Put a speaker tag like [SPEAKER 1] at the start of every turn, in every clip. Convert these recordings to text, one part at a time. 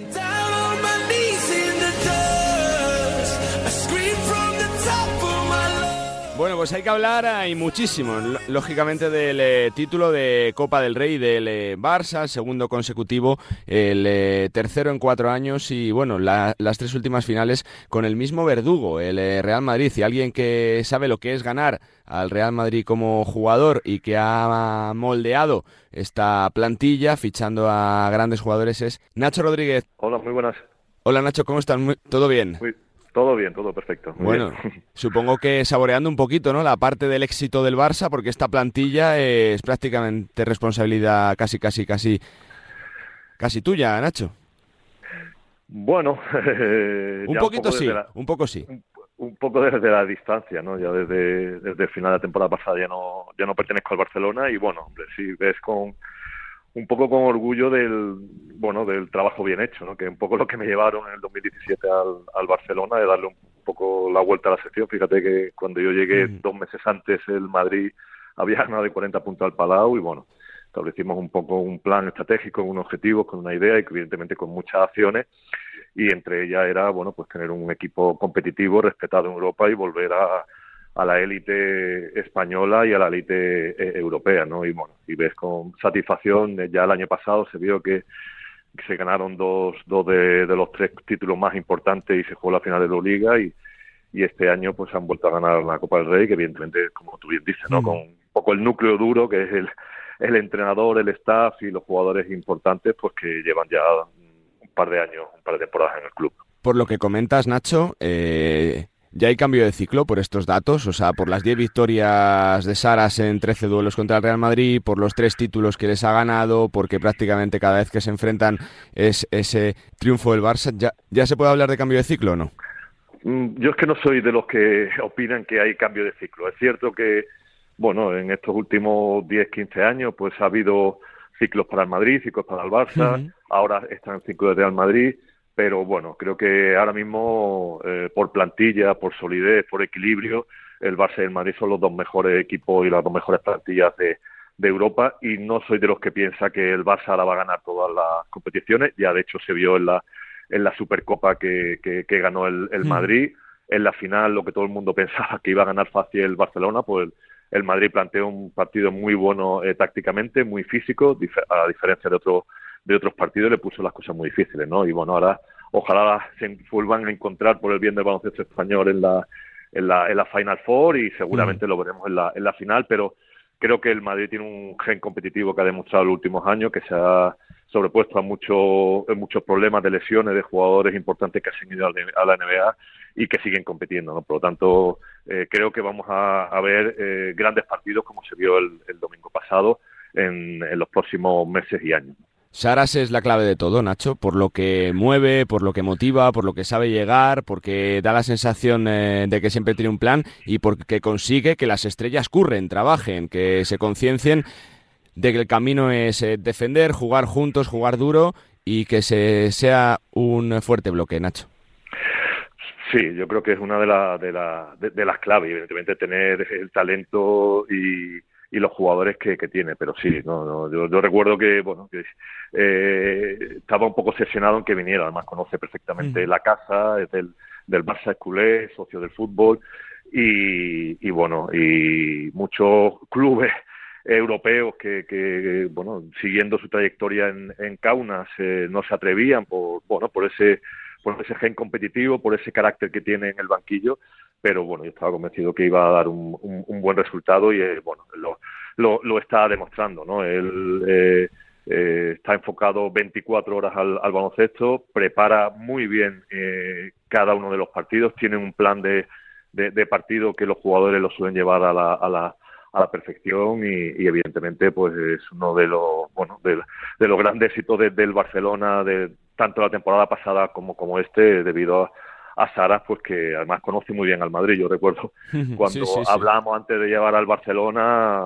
[SPEAKER 1] Bueno, pues hay que hablar, hay muchísimo, lógicamente, del eh, título de Copa del Rey del eh, Barça, el segundo consecutivo, el eh, tercero en cuatro años y, bueno, las tres últimas finales con el mismo verdugo, el Real Madrid. Y alguien que sabe lo que es ganar al Real Madrid como jugador y que ha moldeado esta plantilla fichando a grandes jugadores es Nacho Rodríguez.
[SPEAKER 2] Hola, muy buenas.
[SPEAKER 1] Hola Nacho, ¿cómo estás? ¿Todo bien?
[SPEAKER 2] Todo bien, todo perfecto.
[SPEAKER 1] bueno, supongo que saboreando un poquito, ¿no? La parte del éxito del Barça, porque esta plantilla es prácticamente responsabilidad casi, casi, casi, casi tuya, Nacho.
[SPEAKER 2] Bueno,
[SPEAKER 1] un poquito sí, un poco sí.
[SPEAKER 2] Un, poco desde la distancia, ¿no? Ya desde, desde el final de la temporada pasada ya no, ya no pertenezco al Barcelona y bueno, hombre, si ves con un poco con orgullo del bueno del trabajo bien hecho, ¿no? que un poco lo que me llevaron en el 2017 al, al Barcelona de darle un poco la vuelta a la sección. Fíjate que cuando yo llegué dos meses antes el Madrid había ganado de 40 puntos al Palau y bueno, establecimos un poco un plan estratégico, un objetivo, con una idea y evidentemente con muchas acciones y entre ellas era bueno pues tener un equipo competitivo, respetado en Europa y volver a a la élite española y a la élite eh, europea, ¿no? Y bueno, y ves con satisfacción, eh, ya el año pasado se vio que se ganaron dos, dos de, los tres títulos más importantes y se jugó la final de la Liga y, y este año pues han vuelto a ganar la Copa del Rey, que evidentemente, como tú bien dices, ¿no? Mm. Con un poco el núcleo duro que es el, el entrenador, el staff y los jugadores importantes, pues que llevan ya un par de años, un par de temporadas en el club.
[SPEAKER 1] Por lo que comentas, Nacho, eh, ya hay cambio de ciclo por estos datos, o sea, por las 10 victorias de Saras en 13 duelos contra el Real Madrid, por los tres títulos que les ha ganado, porque prácticamente cada vez que se enfrentan es ese triunfo del Barça. ¿Ya, ya se puede hablar de cambio de ciclo o no?
[SPEAKER 2] Mm, yo es que no soy de los que opinan que hay cambio de ciclo. Es cierto que, bueno, en estos últimos 10, 15 años, pues ha habido ciclos para el Madrid, ciclos para el Barça, ahora están en ciclo de Real Madrid pero bueno, creo que ahora mismo eh, por plantilla, por solidez, por equilibrio, el Barça y el Madrid son los dos mejores equipos y las dos mejores plantillas de, de Europa y no soy de los que piensa que el Barça ahora va a ganar todas las competiciones, ya de hecho se vio en la, en la Supercopa que, que, ganó el, el mm. Madrid, en la final lo que todo el mundo pensaba que iba a ganar fácil el Barcelona, pues el, Madrid planteó un partido muy bueno eh, tácticamente, muy físico, a diferencia de otros de otros partidos le puso las cosas muy difíciles, ¿no? Y bueno, ahora ojalá se vuelvan a encontrar por el bien del baloncesto español en la, en la, en la Final Four y seguramente mm. lo veremos en la, en la final, pero creo que el Madrid tiene un gen competitivo que ha demostrado en los últimos años, que se ha sobrepuesto a muchos muchos problemas de lesiones de jugadores importantes que han ido a la NBA y que siguen compitiendo. ¿no? Por lo tanto, eh, creo que vamos a, a ver eh, grandes partidos como se vio el, el domingo pasado en, en los próximos meses y años.
[SPEAKER 1] Saras es la clave de todo, Nacho, por lo que mueve, por lo que motiva, por lo que sabe llegar, porque da la sensación eh, de que siempre tiene un plan y porque consigue que las estrellas curren, trabajen, que se conciencien de que el camino es eh, defender, jugar juntos, jugar duro y que se sea un fuerte bloque, Nacho.
[SPEAKER 2] Sí, yo creo que es una de, de, de las claves, evidentemente tener el talento y, y los jugadores que, que tiene. Pero sí, no, no yo, recuerdo que, bueno, que, eh, estaba un poco obsesionado en que viniera. Además, conoce perfectamente la casa, es del, del Barça Esculé, socio del fútbol. Y, y bueno, y muchos clubes europeos que, que, bueno, siguiendo su trayectoria en, en Kaunas, eh, no se atrevían por, bueno, por ese por ese gen competitivo, por ese carácter que tiene en el banquillo, pero bueno, yo estaba convencido que iba a dar un, un, buen resultado y eh, bueno, lo, lo, lo, está demostrando, ¿no? Él eh, eh, está enfocado 24 horas al, al, baloncesto, prepara muy bien cada uno de los partidos, tiene un plan de, de, partido que los jugadores lo suelen llevar a la, a la, a la perfección y, y, evidentemente pues es uno de los bueno de, de los grandes éxitos del Barcelona de tanto la temporada pasada como como este debido a a Sara, pues que además conoce muy bien al Madrid. Yo recuerdo cuando hablábamos antes de llevar al Barcelona,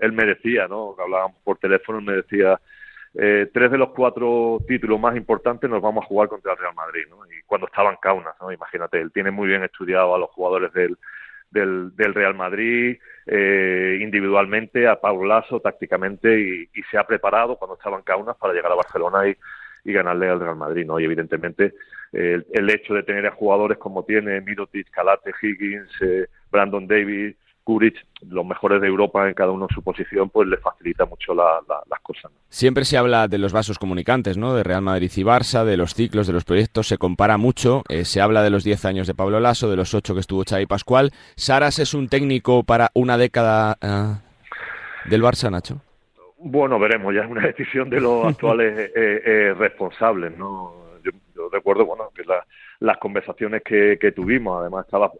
[SPEAKER 2] él, me decía, ¿no? Hablábamos por teléfono, él me decía, eh, tres de los cuatro títulos más importantes nos vamos a jugar contra el Real Madrid, ¿no? Y cuando estaba en Kaunas, ¿no? Imagínate, él tiene muy bien estudiado a los jugadores del, del, del Real Madrid, eh, individualmente, a Pablo Lasso, tácticamente, y, se ha preparado cuando estaba en Kaunas para llegar a Barcelona y, y ganarle al Real Madrid, ¿no? Y evidentemente el, el, hecho de tener a jugadores como tiene Mirotic, Calate, Higgins, eh, Brandon Davis, Los mejores de Europa en cada uno en su posición, pues le facilita mucho las cosas.
[SPEAKER 1] Siempre se habla de los vasos comunicantes, ¿no? De Real Madrid y Barça, de los ciclos, de los proyectos, se compara mucho. Eh, se habla de los 10 años de Pablo Lasso, de los 8 que estuvo Xavi Pascual. ¿Saras es un técnico para una década uh, del Barça, Nacho?
[SPEAKER 2] Bueno, veremos, ya es una decisión de los actuales eh, eh, responsables, ¿no? Yo, yo, recuerdo, bueno, que la, las conversaciones que, que tuvimos, además estaba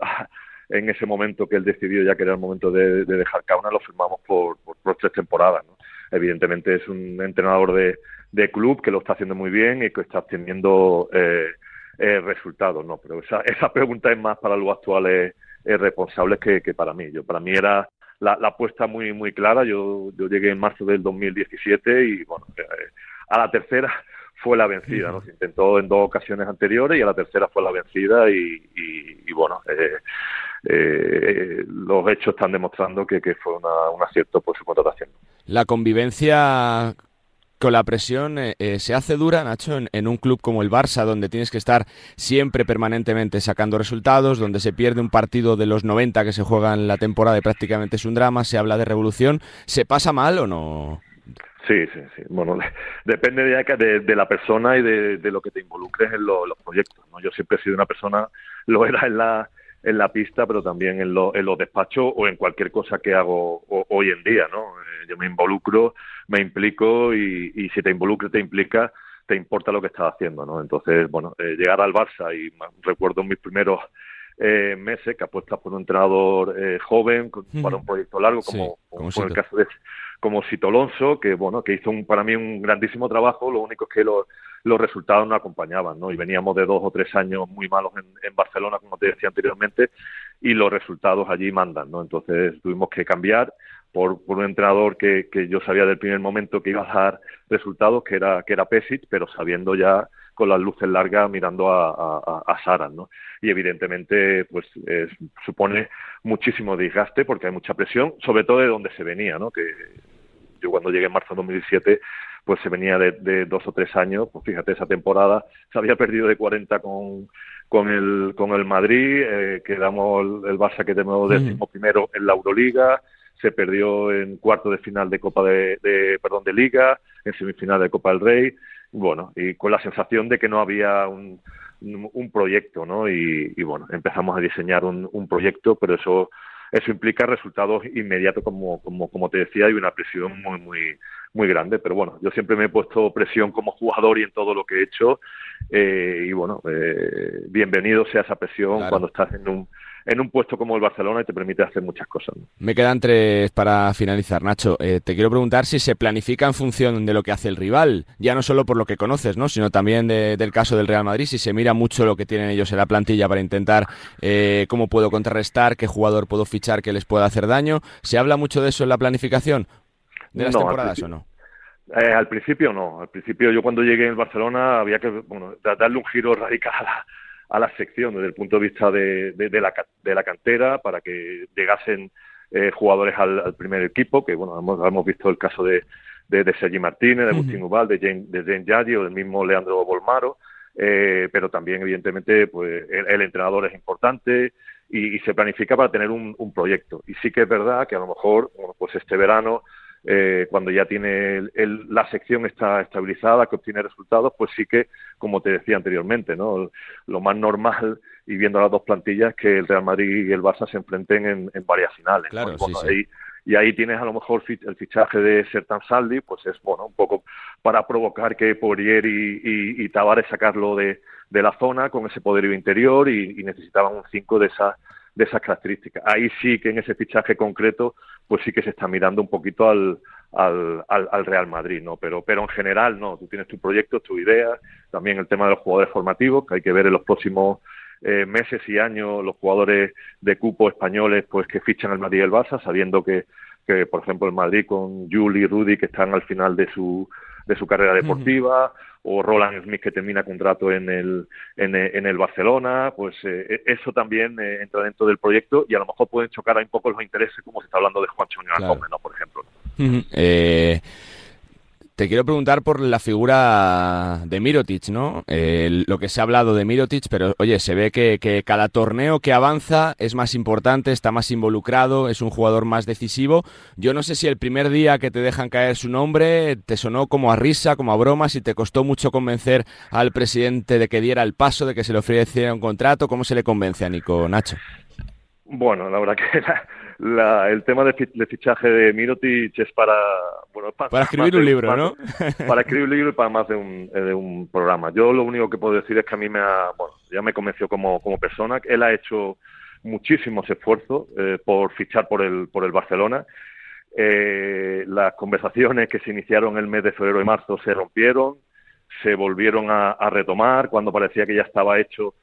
[SPEAKER 2] en ese momento que él decidió ya que era el momento de, de dejar Kauna, lo firmamos por, por, por tres temporadas. ¿no? Evidentemente es un entrenador de, de, club que lo está haciendo muy bien y que está obteniendo eh, eh, resultados, ¿no? Pero esa, esa pregunta es más para los actuales eh, responsables que, que, para mí. Yo para mí era la, la apuesta muy muy clara. Yo, yo llegué en marzo del 2017 y bueno, eh, a la tercera fue la vencida, ¿no? Se intentó en dos ocasiones anteriores y a la tercera fue la vencida y, y, y bueno, eh, eh, los hechos están demostrando que, que fue una, un acierto por su contratación.
[SPEAKER 1] La convivencia con la presión eh, eh, se hace dura, Nacho, en, en, un club como el Barça, donde tienes que estar siempre permanentemente sacando resultados, donde se pierde un partido de los 90 que se juega en la temporada y prácticamente es un drama, se habla de revolución. ¿Se pasa mal o no?
[SPEAKER 2] Sí, sí, sí. Bueno, depende de, de, de la persona y de, de, lo que te involucres en lo, los proyectos. ¿no? Yo siempre he sido una persona, lo era en la, en la pista, pero también en, lo, en los despachos o en cualquier cosa que hago o, hoy en día, ¿no? Eh, yo me involucro, me implico y, y si te involucras, te implica, te importa lo que estás haciendo, ¿no? Entonces, bueno, eh, llegar al Barça y recuerdo mis primeros eh, meses que apuestas por un entrenador eh, joven con, mm. para un proyecto largo, como, sí, como, como el caso de como Sito Alonso, que bueno, que hizo un, para mí un grandísimo trabajo, lo único es que lo, los resultados no acompañaban, ¿no? Y veníamos de dos o tres años muy malos en, Barcelona, como te decía anteriormente, y los resultados allí mandan, ¿no? Entonces tuvimos que cambiar por, por un entrenador que, que yo sabía del primer momento que iba a dar resultados, que era, que era Pesic, pero sabiendo ya con las luces largas mirando a, a, a Sara, ¿no? Y evidentemente, pues eh, supone muchísimo desgaste porque hay mucha presión, sobre todo de donde se venía, ¿no? Que yo cuando llegué en marzo de 2017 pues se venía de, de, dos o tres años, pues fíjate, esa temporada se había perdido de 40 con, con, el, con el Madrid, eh, quedamos el, el Barça que tenemos décimo primero en la Euroliga, se perdió en cuarto de final de Copa de, de, perdón, de Liga, en semifinal de Copa del Rey, bueno, y con la sensación de que no había un, un proyecto, ¿no? Y, y bueno, empezamos a diseñar un, un proyecto, pero eso eso implica resultados inmediatos, como, como, como te decía, y una presión muy, muy, muy grande. Pero bueno, yo siempre me he puesto presión como jugador y en todo lo que he hecho. Eh, y bueno, eh, bienvenido sea esa presión claro. cuando estás en un en un puesto como el Barcelona y te permite hacer muchas cosas. ¿no?
[SPEAKER 1] Me quedan tres para finalizar, Nacho. Eh, te quiero preguntar si se planifica en función de lo que hace el rival, ya no solo por lo que conoces, ¿no? sino también de, del caso del Real Madrid, si se mira mucho lo que tienen ellos en la plantilla para intentar eh, cómo puedo contrarrestar, qué jugador puedo fichar que les pueda hacer daño. ¿Se habla mucho de eso en la planificación de las
[SPEAKER 2] no,
[SPEAKER 1] temporadas o no?
[SPEAKER 2] Eh, al principio no, al principio yo cuando llegué en Barcelona había que bueno, darle un giro radical a la, a la sección desde el punto de vista de, de, de, la, de la cantera para que llegasen eh, jugadores al, al, primer equipo, que bueno, hemos, hemos visto el caso de, de, de Sergi Martínez, de Agustín uh -huh. Ubal, de Jane, de Yagi o del mismo Leandro Bolmaro, eh, pero también evidentemente pues el, el entrenador es importante y, y, se planifica para tener un, un proyecto. Y sí que es verdad que a lo mejor, bueno, pues este verano eh, cuando ya tiene el, el, la sección está estabilizada, que obtiene resultados, pues sí que, como te decía anteriormente, ¿no? Lo más normal, y viendo las dos plantillas, que el Real Madrid y el Barça se enfrenten en, en varias finales.
[SPEAKER 1] Claro,
[SPEAKER 2] ¿no?
[SPEAKER 1] sí,
[SPEAKER 2] bueno,
[SPEAKER 1] sí.
[SPEAKER 2] Ahí, y ahí tienes a lo mejor el fichaje de Sertan Saldi, pues es bueno, un poco para provocar que Poirier y, y, y Tavares sacarlo de, de la zona con ese poderío interior y, y necesitaban un 5 de esas de esas características. Ahí sí que en ese fichaje concreto, pues sí que se está mirando un poquito al, al, al, al Real Madrid, ¿no? Pero, pero en general no, tú tienes tu proyecto, tu idea, también el tema de los jugadores formativos, que hay que ver en los próximos eh, meses y años los jugadores de cupo españoles pues que fichan el Madrid y el Barça, sabiendo que, que por ejemplo el Madrid con Juli y Rudy que están al final de su de su carrera deportiva, uh -huh. o Roland Smith que termina contrato en el, en, en el Barcelona, pues eh, eso también eh, entra dentro del proyecto y a lo mejor pueden chocar un poco los intereses como se está hablando de Juan Choño claro. ¿no? por ejemplo.
[SPEAKER 1] Uh -huh. eh, te quiero preguntar por la figura de Mirotic, ¿no? lo que se ha hablado de Mirotic, pero oye, se ve que, cada torneo que avanza es más importante, está más involucrado, es un jugador más decisivo. Yo no sé si el primer día que te dejan caer su nombre te sonó como a risa, como a broma, si te costó mucho convencer al presidente de que diera el paso, de que se le ofreciera un contrato. ¿Cómo se le convence a Nico Nacho?
[SPEAKER 2] Bueno, la verdad que el tema de, fichaje de Mirotic es para... Bueno,
[SPEAKER 1] para, escribir un libro, ¿no?
[SPEAKER 2] para escribir un libro y para más de un, de un programa. Yo lo único que puedo decir es que a mí me ha... Bueno, ya me convenció como, como persona. Él ha hecho muchísimos esfuerzos eh, por fichar por el, por el Barcelona. Eh, las conversaciones que se iniciaron el mes de febrero y marzo se rompieron, se volvieron a retomar cuando parecía que ya estaba hecho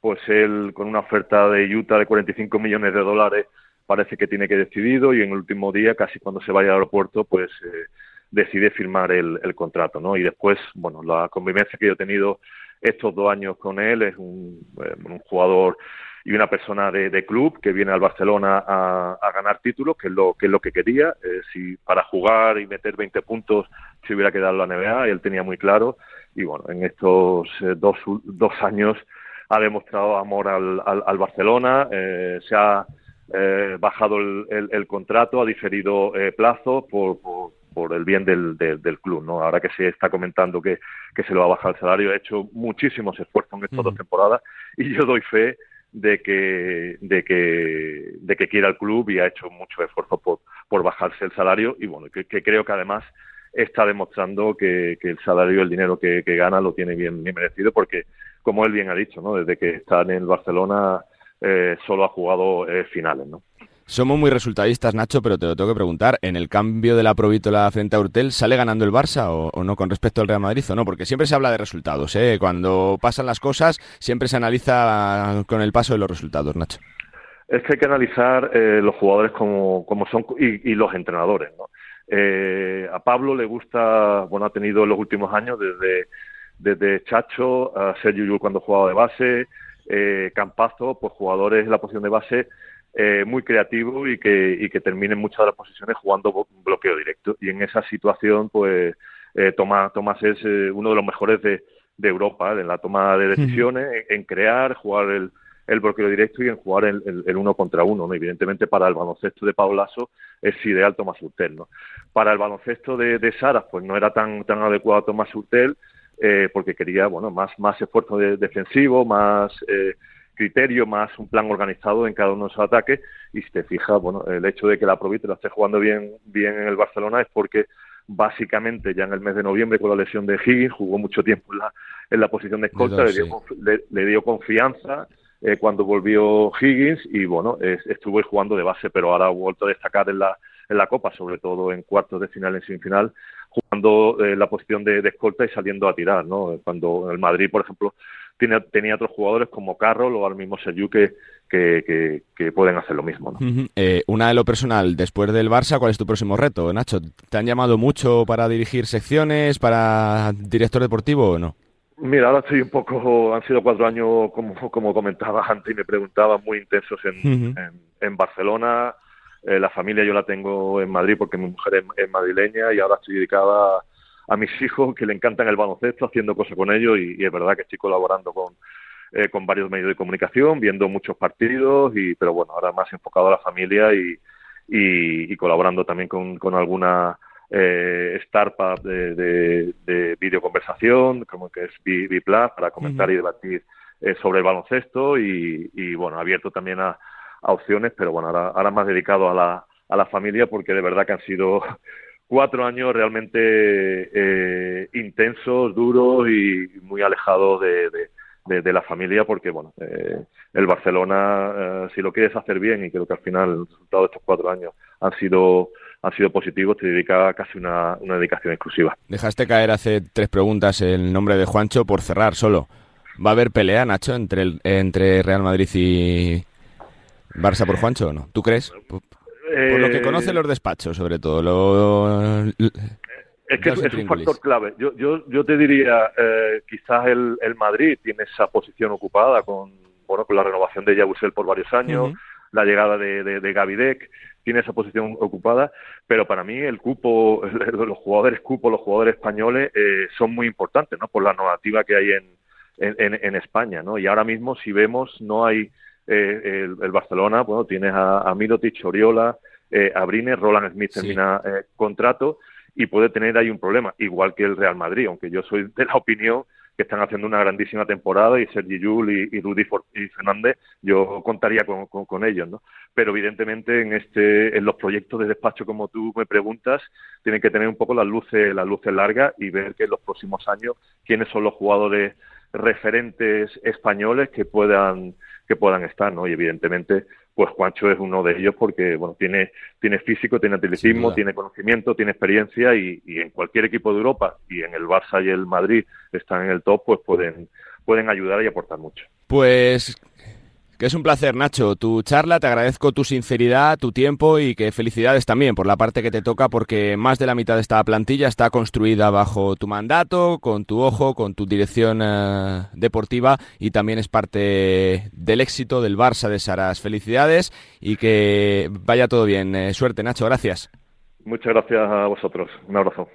[SPEAKER 2] pues él con una oferta de Utah de 45 millones de dólares parece que tiene que decidido y en el último día, casi cuando se vaya al aeropuerto, pues eh, decide firmar el, contrato, ¿no? Y después, bueno, la convivencia que yo he tenido estos dos años con él es un, eh, jugador y una persona de, club que viene al Barcelona a, ganar títulos, que es lo que es lo que quería. Eh, si para jugar y meter 20 puntos se hubiera quedado en la NBA, él tenía muy claro. Y bueno, en estos dos, dos años ha demostrado amor al, al, Barcelona, eh, se ha eh, bajado el, el, contrato, ha diferido eh, plazo por, por, el bien del, del, club. ¿no? Ahora que se está comentando que, que se lo va a bajar el salario, ha hecho muchísimos esfuerzos en estas dos temporadas y yo doy fe de que, de que, de que quiera el club y ha hecho mucho esfuerzo por, por bajarse el salario y bueno, que, que creo que además está demostrando que, que el salario, el dinero que, que, gana lo tiene bien, bien merecido porque como él bien ha dicho, ¿no? Desde que está en el Barcelona eh, solo ha jugado eh, finales, ¿no?
[SPEAKER 1] Somos muy resultadistas, Nacho, pero te lo tengo que preguntar. ¿En el cambio de la Provítola frente a Urtel sale ganando el Barça o, no con respecto al Real Madrid o no? Porque siempre se habla de resultados, ¿eh? Cuando pasan las cosas siempre se analiza con el paso de los resultados, Nacho.
[SPEAKER 2] Es que hay que analizar eh, los jugadores como, como son y, los entrenadores, ¿no? a Pablo le gusta, bueno, ha tenido en los últimos años desde desde Chacho a Sergio Yul cuando jugaba de base, eh, Campazo, pues jugadores en la posición de base eh, muy creativos y que, y que terminen muchas de las posiciones jugando bloqueo directo. Y en esa situación, pues eh, Tomás, Tomás es eh, uno de los mejores de, de Europa en la toma de decisiones, en, crear, jugar el, el bloqueo directo y en jugar el, el, uno contra uno. ¿no? Evidentemente, para el baloncesto de Pablo Lasso es ideal Tomás Urtel. ¿no? Para el baloncesto de, de Saras, pues no era tan, tan adecuado Tomás Urtel eh, porque quería bueno más más esfuerzo defensivo, más eh, criterio, más un plan organizado en cada uno de esos ataques. Y si te fijas, bueno, el hecho de que la Provite la esté jugando bien bien en el Barcelona es porque básicamente ya en el mes de noviembre con la lesión de Higgins jugó mucho tiempo en la, en la posición de escolta, le, dio, confianza. Eh, cuando volvió Higgins y bueno, estuvo jugando de base, pero ahora ha vuelto a destacar en la, en la Copa, sobre todo en cuartos de final, en semifinal, jugando eh, la posición de, escolta y saliendo a tirar, ¿no? Cuando el Madrid, por ejemplo, tiene, tenía otros jugadores como Carroll o al mismo Sergio que, que, que, pueden hacer lo mismo. ¿no?
[SPEAKER 1] Eh, una de lo personal, después del Barça, ¿cuál es tu próximo reto, Nacho? ¿Te han llamado mucho para dirigir secciones, para director deportivo o no?
[SPEAKER 2] Mira, ahora estoy un poco, han sido cuatro años, como, como comentaba antes y me preguntaba, muy intensos en, en Barcelona, eh, la familia yo la tengo en Madrid porque mi mujer es, madrileña y ahora estoy dedicada a, mis hijos que le encantan el baloncesto, haciendo cosas con ellos y, es verdad que estoy colaborando con, eh, con varios medios de comunicación, viendo muchos partidos, y pero bueno, ahora más enfocado a la familia y, y, colaborando también con, con alguna eh, startup de, de, de videoconversación, como que es Biplas, para comentar y debatir eh, sobre el baloncesto y, y bueno, abierto también a, a opciones, pero bueno, ahora, ahora más dedicado a la, a la familia porque de verdad que han sido cuatro años realmente eh, intensos, duros y muy alejados de, de, la familia porque, bueno, eh, el Barcelona, eh, si lo quieres hacer bien y creo que al final el resultado de estos cuatro años han sido han sido positivos, te dedica casi una, una dedicación exclusiva.
[SPEAKER 1] Dejaste caer hace tres preguntas el nombre de Juancho por cerrar solo. ¿Va a haber pelea, Nacho, entre, el, entre Real Madrid y, Barça por Juancho o no? ¿Tú crees? Por, lo que conoce los despachos, sobre todo. Lo,
[SPEAKER 2] es que es, un factor clave. Yo, yo, yo te diría, eh, quizás el, el, Madrid tiene esa posición ocupada con, bueno, con la renovación de Yabusel por varios años. la llegada de, de, de Gavidec, tiene esa posición ocupada, pero para mí el cupo, los jugadores cupo, los jugadores españoles eh, son muy importantes, ¿no? Por la normativa que hay en, en, en España, ¿no? Y ahora mismo, si vemos, no hay eh, el, Barcelona, bueno, tienes a, a Mirotic, Oriola, eh, Roland Smith termina eh, contrato y puede tener ahí un problema, igual que el Real Madrid, aunque yo soy de la opinión que están haciendo una grandísima temporada y Sergi Yul y, y Rudy y Fernández, yo contaría con, con, ellos, ¿no? Pero evidentemente en este, en los proyectos de despacho como tú me preguntas, tienen que tener un poco las luces, las luces largas y ver que en los próximos años quiénes son los jugadores referentes españoles que puedan que puedan estar, ¿no? Y evidentemente, pues Juancho es uno de ellos porque, bueno, tiene, tiene físico, tiene atletismo, tiene conocimiento, tiene experiencia y, y, en cualquier equipo de Europa y en el Barça y el Madrid están en el top, pues pueden, pueden ayudar y aportar mucho.
[SPEAKER 1] Pues que es un placer, Nacho, tu charla, te agradezco tu sinceridad, tu tiempo y que felicidades también por la parte que te toca porque más de la mitad de esta plantilla está construida bajo tu mandato, con tu ojo, con tu dirección eh, deportiva y también es parte del éxito del Barça de Saras. Felicidades y que vaya todo bien. Eh, suerte, Nacho, gracias.
[SPEAKER 2] Muchas gracias a vosotros. Un abrazo.